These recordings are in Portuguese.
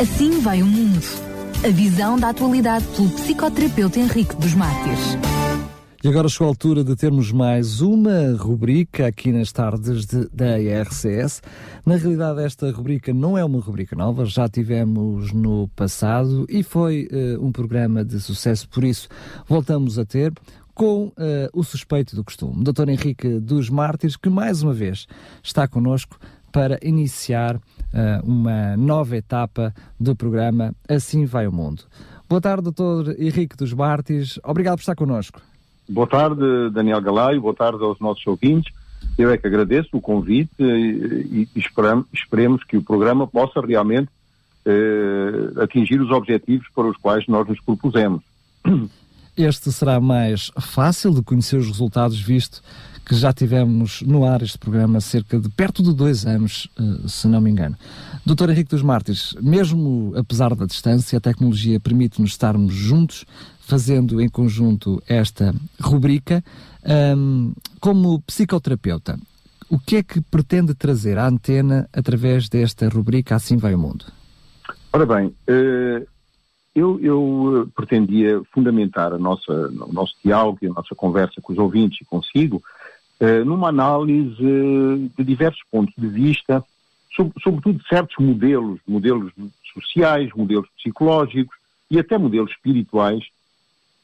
Assim vai o mundo. A visão da atualidade pelo psicoterapeuta Henrique dos Mártires. E agora chegou a altura de termos mais uma rubrica aqui nas tardes de, da IRCS. Na realidade, esta rubrica não é uma rubrica nova, já tivemos no passado e foi uh, um programa de sucesso, por isso voltamos a ter com uh, o suspeito do costume, Dr. Henrique dos Mártires, que mais uma vez está connosco para iniciar uma nova etapa do programa Assim Vai o Mundo. Boa tarde, Dr. Henrique dos Mártires. Obrigado por estar connosco. Boa tarde, Daniel Galaio. Boa tarde aos nossos ouvintes. Eu é que agradeço o convite e, e esperamos, esperemos que o programa possa realmente eh, atingir os objetivos para os quais nós nos propusemos. Este será mais fácil de conhecer os resultados, visto que já tivemos no ar este programa cerca de perto de dois anos, eh, se não me engano. Doutor Henrique dos Mártires, mesmo apesar da distância, a tecnologia permite-nos estarmos juntos fazendo em conjunto esta rubrica. Um, como psicoterapeuta, o que é que pretende trazer à antena através desta rubrica Assim Vai o Mundo? Ora bem, uh, eu, eu, pretendia fundamentar a nossa, o nosso diálogo e a nossa conversa com os ouvintes e consigo uh, numa análise de diversos pontos de vista, sobre, sobretudo certos modelos, modelos sociais, modelos psicológicos e até modelos espirituais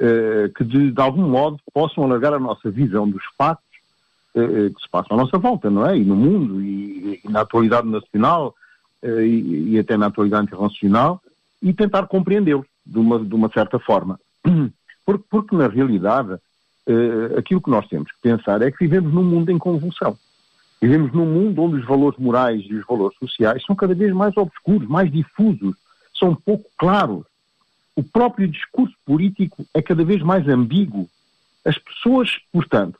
eh, que de, de, algum modo possam alargar a nossa visão dos fatos que se passam à nossa volta, não é? E no mundo, e, e na atualidade nacional, e, e, até na atualidade internacional, e tentar compreendê-los de uma, de uma certa forma. Porque, porque na realidade, aquilo que nós temos que pensar é que vivemos num mundo em convulsão. Vivemos num mundo onde os valores morais e os valores sociais são cada vez mais obscuros, mais difusos, são pouco claros o próprio discurso político é cada vez mais ambíguo. As pessoas, portanto,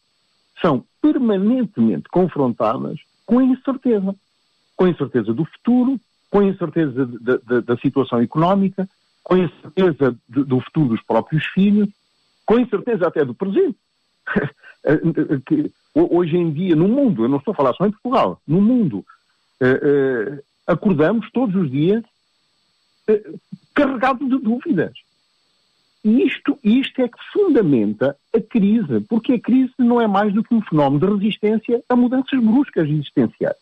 são permanentemente confrontadas com a incerteza. Com a incerteza do futuro, com a incerteza da situação económica, com a incerteza do futuro dos próprios filhos, com a incerteza até do presente. Hoje em dia, no mundo, eu não estou a falar só em Portugal, no mundo, eh, eh, acordamos todos os dias eh, carregado de dúvidas. E isto, isto é que fundamenta a crise, porque a crise não é mais do que um fenómeno de resistência a mudanças bruscas existenciais.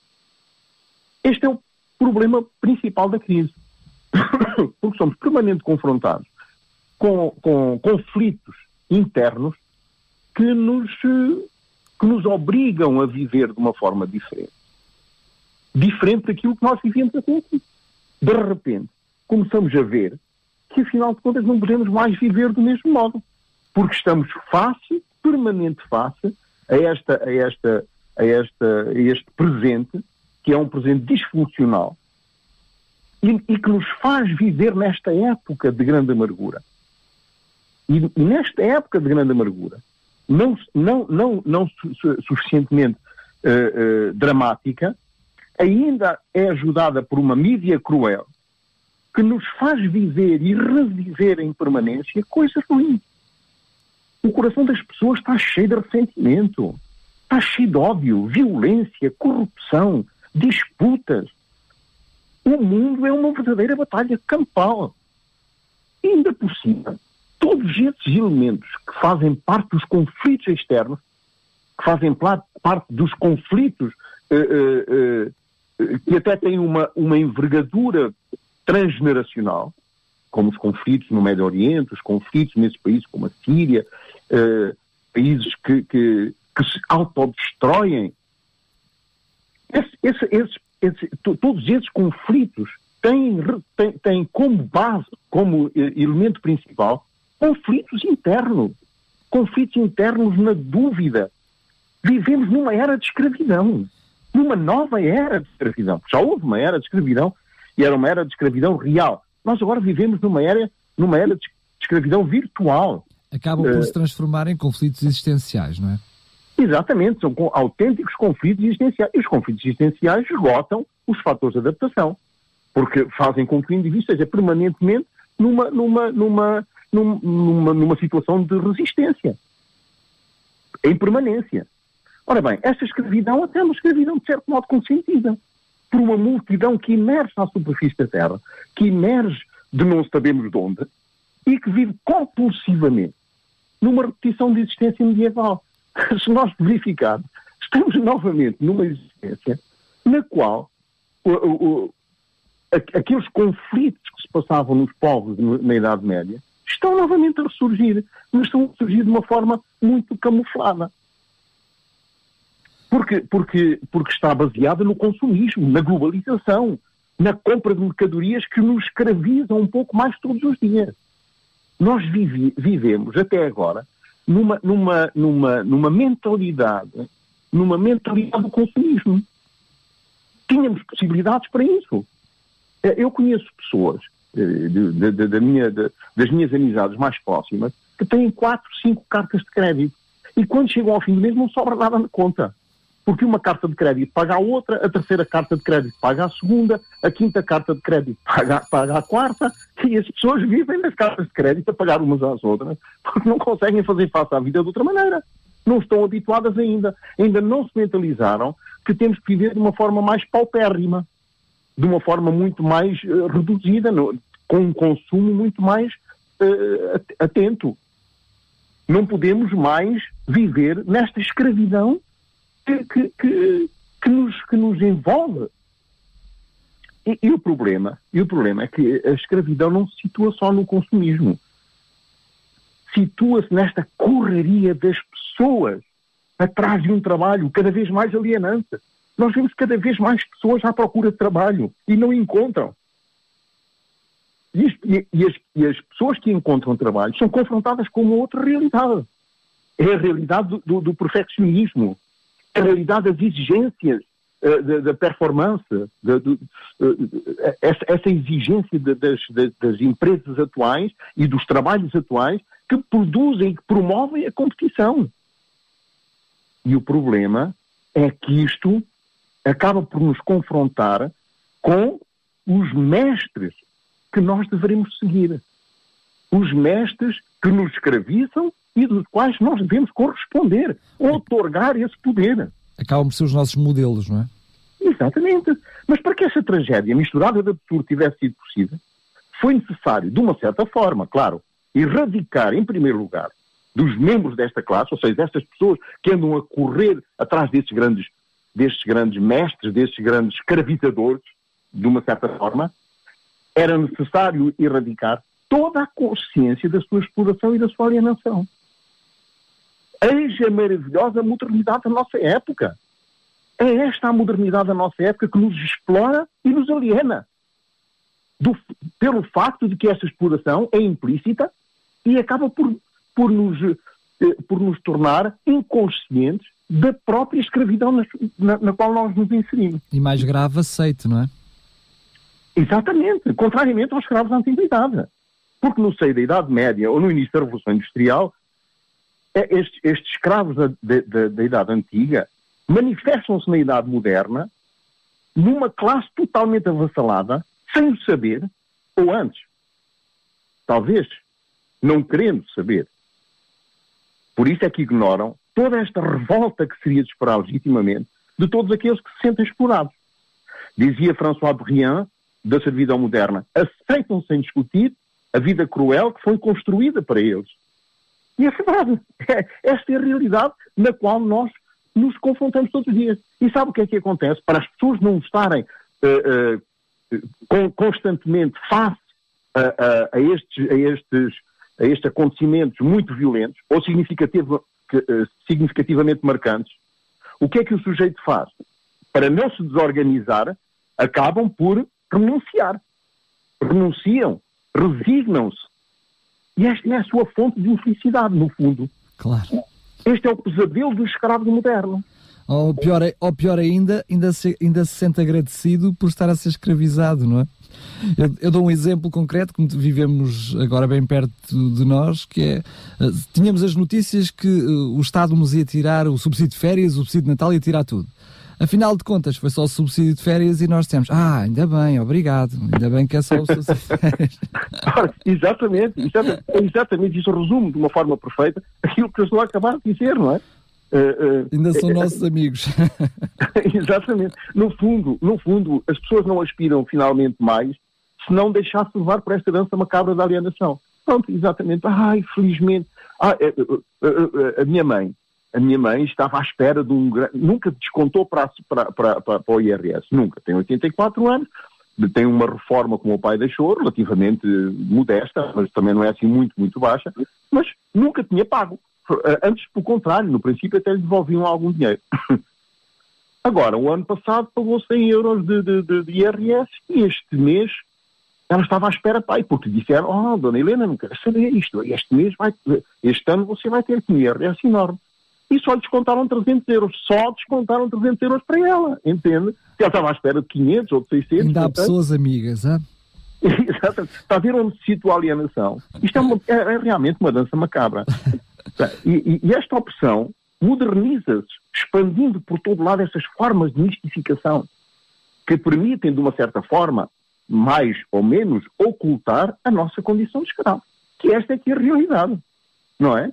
Este é o problema principal da crise. porque somos permanentemente confrontados com, com conflitos internos que nos, que nos obrigam a viver de uma forma diferente. Diferente daquilo que nós vivemos até aqui. De repente, começamos a ver que, afinal de contas, não podemos mais viver do mesmo modo. Porque estamos face, permanente face, a, esta, a, esta, a, esta, a este presente, que é um presente disfuncional, e, e, que nos faz viver nesta época de grande amargura. E, e nesta época de grande amargura, não, não, não, não su, su, suficientemente uh, uh, dramática, ainda é ajudada por uma mídia cruel, que nos faz viver e reviver em permanência coisas ruins. O coração das pessoas está cheio de ressentimento, está cheio de ódio, violência, corrupção, disputas. O mundo é uma verdadeira batalha campal. Ainda por cima, todos esses elementos que fazem parte dos conflitos externos, que fazem parte dos conflitos uh, uh, uh, que até têm uma, uma envergadura transgeneracional, como os conflitos no Médio Oriente, os conflitos nesses países como a Síria, eh, países que, que, que, se autodestroem. Esse, esse, esse, esse, todos esses conflitos têm, têm, têm como base, como eh, elemento principal, conflitos internos. Conflitos internos na dúvida. Vivemos numa era de escravidão. Numa nova era de escravidão. Já houve uma era de escravidão e era uma era de escravidão real. Nós agora vivemos numa era, numa era de escravidão virtual. Acabam por uh, se transformar em conflitos existenciais, não é? Exatamente, são autênticos conflitos existenciais. E os conflitos existenciais esgotam os fatores de adaptação, porque fazem com que o indivíduo esteja permanentemente numa, numa, numa, numa, numa situação de resistência, em permanência. Ora bem, esta escravidão até é uma escravidão de certo modo consentida por uma multidão que emerge à superfície da Terra, que emerge de não sabemos de onde, e que vive compulsivamente numa repetição de existência medieval. Se nós verificarmos, estamos novamente numa existência na qual o, o, aqueles conflitos que se passavam nos povos na Idade Média estão novamente a ressurgir, mas estão a surgir de uma forma muito camuflada. Porque, porque, porque está baseada no consumismo, na globalização, na compra de mercadorias que nos escravizam um pouco mais todos os dias. Nós vive, vivemos até agora numa, numa, numa, numa mentalidade, numa mentalidade do consumismo. Tínhamos possibilidades para isso. Eh, eu conheço pessoas eh, de, de, de, minha, das minhas amizades mais próximas que têm quatro, cinco cartas de crédito. E quando chegam ao fim do mês não sobra nada na conta porque uma carta de crédito paga a outra, a terceira carta de crédito paga a segunda, a quinta carta de crédito paga, paga a quarta, e as pessoas vivem nas cartas de crédito a pagar umas às outras, porque não conseguem fazer face à vida de outra maneira. Não estão habituadas ainda. Ainda não se mentalizaram que temos que viver de uma forma mais paupérrima, de uma forma muito mais uh, reduzida, no, com um consumo muito mais uh, atento. Não podemos mais viver nesta escravidão que, que, que, que, nos, que nos envolve. E, e, o problema, e o problema é que a escravidão não se situa só no consumismo. Situa-se nesta correria das pessoas atrás de um trabalho cada vez mais alienante. Nós vemos cada vez mais pessoas à procura de trabalho e não encontram. E, e, e, as, e as, pessoas que encontram trabalho são confrontadas com uma outra realidade. É a realidade do, do, do perfeccionismo, a realidade das exigências da, performance, de, de, uh, essa, essa, exigência das, das, empresas atuais e dos trabalhos atuais que produzem e que promovem a competição. E o problema é que isto acaba por nos confrontar com os mestres que nós devemos seguir. Os mestres que nos escravizam e dos quais nós devemos corresponder, otorgar esse poder. Acabam por ser os nossos modelos, não é? Exatamente. Mas para que essa tragédia misturada de absurdo tivesse sido possível, foi necessário, de uma certa forma, claro, erradicar, em primeiro lugar, dos membros desta classe, ou seja, destas pessoas que andam a correr atrás destes grandes, destes grandes mestres, destes grandes escravizadores, de uma certa forma, era necessário erradicar toda a consciência da sua exploração e da sua alienação. Eis a maravilhosa modernidade da nossa época. É esta a modernidade da nossa época que nos explora e nos aliena. Do, pelo facto de que essa exploração é implícita e acaba por, por, nos, eh, por nos tornar inconscientes da própria escravidão na, na, na, qual nós nos inserimos. E mais grave, aceito, não é? Exatamente. Contrariamente aos escravos da antiguidade. Porque no seio da Idade Média ou no início da Revolução Industrial, é, estes, estes escravos da, da, da Idade Antiga manifestam-se na Idade Moderna numa classe totalmente avassalada, sem o saber, ou antes, talvez, não querendo saber. Por isso é que ignoram toda esta revolta que seria de esperar legitimamente de todos aqueles que se sentem explorados. Dizia François Briand, da servidão moderna, aceitam sem discutir a vida cruel que foi construída para eles. E é verdade. É, esta é a realidade na qual nós nos confrontamos todos os dias. E sabe o que é que acontece? Para as pessoas não estarem uh, uh, constantemente face a, a, estes, a, estes, a estes acontecimentos muito violentos ou significativo, uh, significativamente marcantes, o que é que o sujeito faz? Para não se desorganizar, acabam por renunciar. Renunciam, resignam-se e esta é a sua fonte de infelicidade, no fundo. Claro. Este é o pesadelo do escravo moderno. Ou pior, ou pior ainda, ainda se, ainda se sente agradecido por estar a ser escravizado, não é? Eu, eu, dou um exemplo concreto que vivemos agora bem perto de nós, que é, uh, tínhamos as notícias que uh, o Estado nos ia tirar o subsídio de férias, o subsídio de Natal ia tirar tudo. Afinal de contas, foi só o subsídio de férias e nós dissemos, ah, ainda bem, obrigado, ainda bem que é só o subsídio de férias. exatamente, exatamente, exatamente, isso resume de uma forma perfeita aquilo que eu estou a acabar de dizer, não é? Uh, uh, Ainda são uh, nossos amigos. exatamente. No fundo, no fundo, as pessoas não aspiram finalmente mais se não deixar-se levar por esta dança macabra da alienação. Pronto, exatamente. Ai, felizmente. Ah, a minha mãe, a minha mãe estava à espera de um. Nunca descontou para, para, para, para, o IRS, nunca. Tem 84 anos, tem uma reforma que o pai deixou, relativamente modesta, mas também não é assim muito, muito baixa, mas nunca tinha pago. Antes, pelo contrário, no princípio até lhe devolviam algum dinheiro. Agora, o ano passado pagou 100 euros de, de, de, de IRS e este mês ela estava à espera, pai, porque disseram, oh, dona Helena, não quero saber isto, este mês vai, este ano você vai ter um IRS enorme. E só descontaram 300 euros, só descontaram 300 euros para ela, entende? Ela estava à espera de 500 ou de 600. Ainda há pessoas amigas, hã? Exatamente. Está a ver onde se situa a alienação? Isto é, uma, é, é realmente uma dança macabra. e, e, esta opção moderniza-se, expandindo por todo lado essas formas de mistificação que permitem, de uma certa forma, mais ou menos, ocultar a nossa condição de escravo. Que esta é que é a realidade, não é?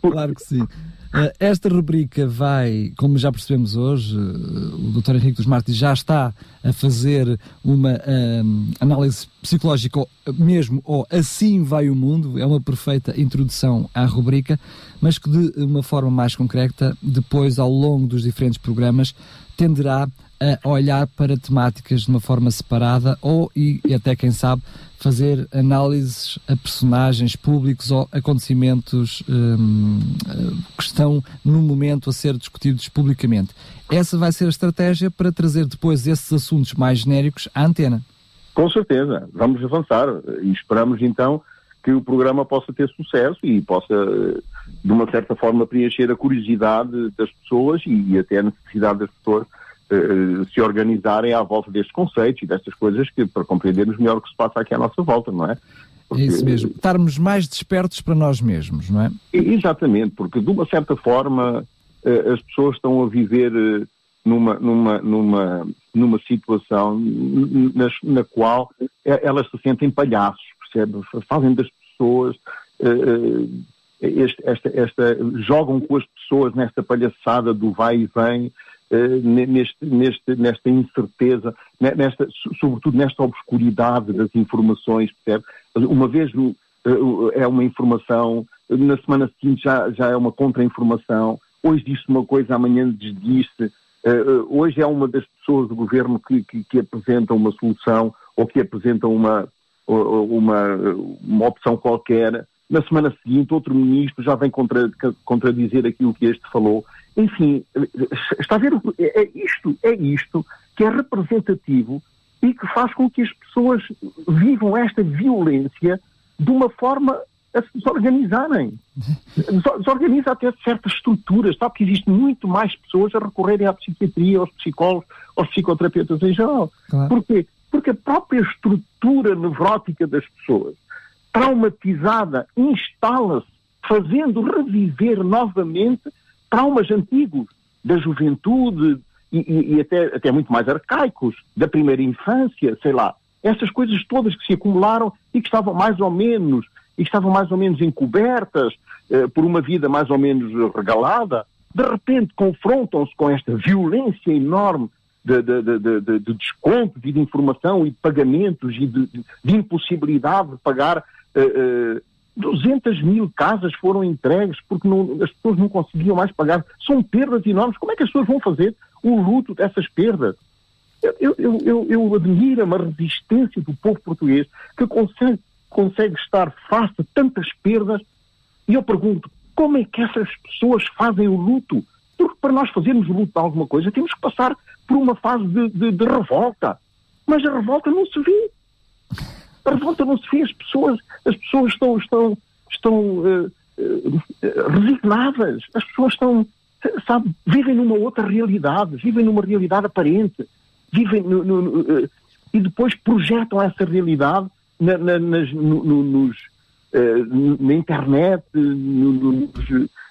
Porque... Claro que sim. Uh, esta rubrica vai, como já percebemos hoje, uh, o Dr. Henrique dos Martins já está a fazer uma uh, análise psicológica mesmo, ou assim vai o mundo, é uma perfeita introdução à rubrica, mas que de uma forma mais concreta, depois ao longo dos diferentes programas, tenderá a olhar para temáticas de uma forma separada ou, e, até quem sabe, fazer análises a personagens públicos ou acontecimentos um, que estão no momento a ser discutidos publicamente. Essa vai ser a estratégia para trazer depois esses assuntos mais genéricos à antena. Com certeza, vamos avançar e esperamos então que o programa possa ter sucesso e possa, de uma certa forma, preencher a curiosidade das pessoas e até a necessidade das pessoas eh, se organizarem à volta destes conceitos e destas coisas que, para compreendermos melhor o que se passa aqui à nossa volta, não é? Porque, é isso mesmo, estarmos mais despertos para nós mesmos, não é? Exatamente, porque de uma certa forma eh, as pessoas estão a viver eh, numa, numa, numa, numa situação na qual elas se sentem palhaços, percebe? Fazem das pessoas este, esta, esta, jogam com as pessoas nesta palhaçada do vai e vem, uh, neste, neste, nesta incerteza, nesta, sobretudo nesta obscuridade das informações, percebe? Uma vez uh, é uma informação, na semana seguinte já, já é uma contra-informação, hoje disse uma coisa, amanhã desdisse, uh, hoje é uma das pessoas do governo que, que, que apresenta uma solução ou que apresenta uma, uma, uma opção qualquer, na semana seguinte outro ministro já vem contra, contradizer aquilo que este falou. Enfim, está a ver, é, é isto, é isto que é representativo e que faz com que as pessoas vivam esta violência de uma forma a se desorganizarem. Desorganiza até certas estruturas, sabe que existe muito mais pessoas a recorrerem à psiquiatria, aos psicólogos, aos psicoterapeutas em geral. Claro. Porquê? Porque a própria estrutura nevrótica das pessoas traumatizada, instala-se, fazendo reviver novamente traumas antigos da juventude e, e, e, até, até muito mais arcaicos, da primeira infância, sei lá. Essas coisas todas que se acumularam e que estavam mais ou menos, e que estavam mais ou menos encobertas eh, por uma vida mais ou menos regalada, de repente confrontam-se com esta violência enorme de, de, de, de, desconto, de informação e de pagamentos e de, de impossibilidade de pagar uh, uh, 200 mil casas foram entregues porque não, as pessoas não conseguiam mais pagar. São perdas enormes. Como é que as pessoas vão fazer o luto dessas perdas? Eu, eu, eu, eu admiro uma resistência do povo português que consegue, consegue estar face a tantas perdas e eu pergunto, como é que essas pessoas fazem o luto? Porque para nós fazermos luto de alguma coisa temos que passar por uma fase de, de, de revolta. Mas a revolta não se vê. A revolta não se vê, as pessoas, as pessoas estão, estão, estão uh, uh, resignadas, as pessoas estão, sabe, vivem numa outra realidade, vivem numa realidade aparente, vivem no, no, no, uh, e depois projetam essa realidade na, na, nas, nos, na internet, no,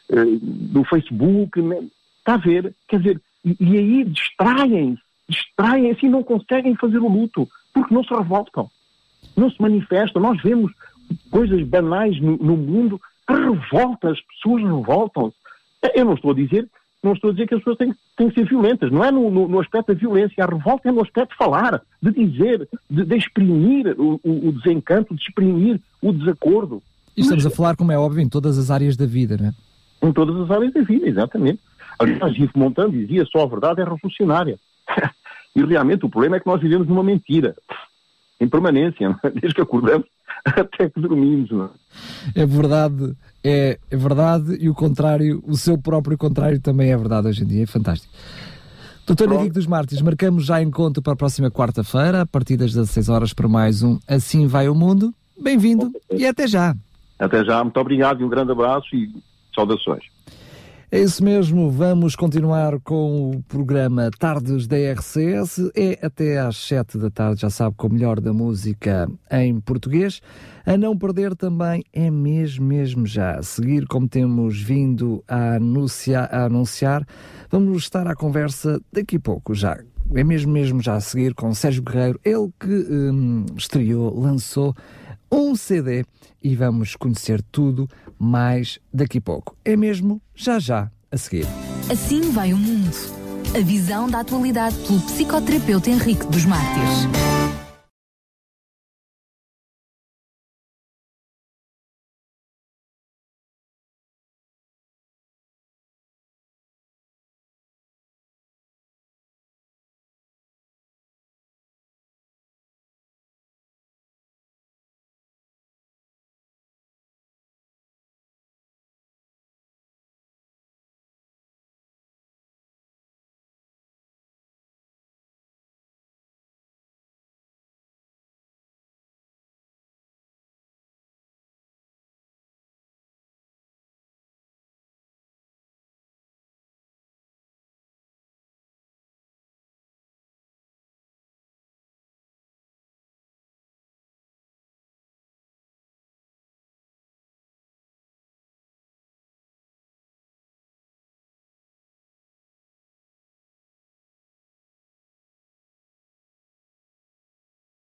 no Facebook, né? está a ver? Quer dizer, e, e aí distraem-se, distraem-se e não conseguem fazer o luto, porque não se revoltam não se manifestam. Nós vemos coisas banais no, no mundo que revoltam, as pessoas revoltam-se. Eu não estou a dizer, não estou a dizer que as pessoas têm, têm que ser violentas. Não é no, no, no, aspecto da violência. A revolta é no aspecto de falar, de dizer, de, de exprimir o, o, o, desencanto, de exprimir o desacordo. E estamos Mas, a falar, como é óbvio, em todas as áreas da vida, não é? Em todas as áreas da vida, exatamente. Aliás, Yves Montand dizia só a verdade é revolucionária. e realmente o problema é que nós vivemos numa mentira, em permanência, é? desde que acordamos até que dormimos. Não é? é verdade, é, é verdade, e o contrário, o seu próprio contrário também é verdade hoje em dia, é fantástico. Doutor Henrique dos Mártires, marcamos já encontro para a próxima quarta-feira, a partir das 16 horas para mais um Assim Vai o Mundo. Bem-vindo e até já. Até já, muito obrigado e um grande abraço e saudações. É isso mesmo, vamos continuar com o programa Tardes da RCS. É até às 7 da tarde, já sabe, com o melhor da música em português. A não perder também é mesmo, mesmo já. A seguir, como temos vindo a anunciar, a anunciar vamos estar à conversa daqui a pouco já. É mesmo, mesmo já a seguir com Sérgio Guerreiro, ele que hum, estreou, lançou um CD e vamos conhecer tudo mais daqui a pouco. É mesmo já já a seguir. Assim vai o mundo. A visão da atualidade pelo psicoterapeuta Henrique dos Mártires.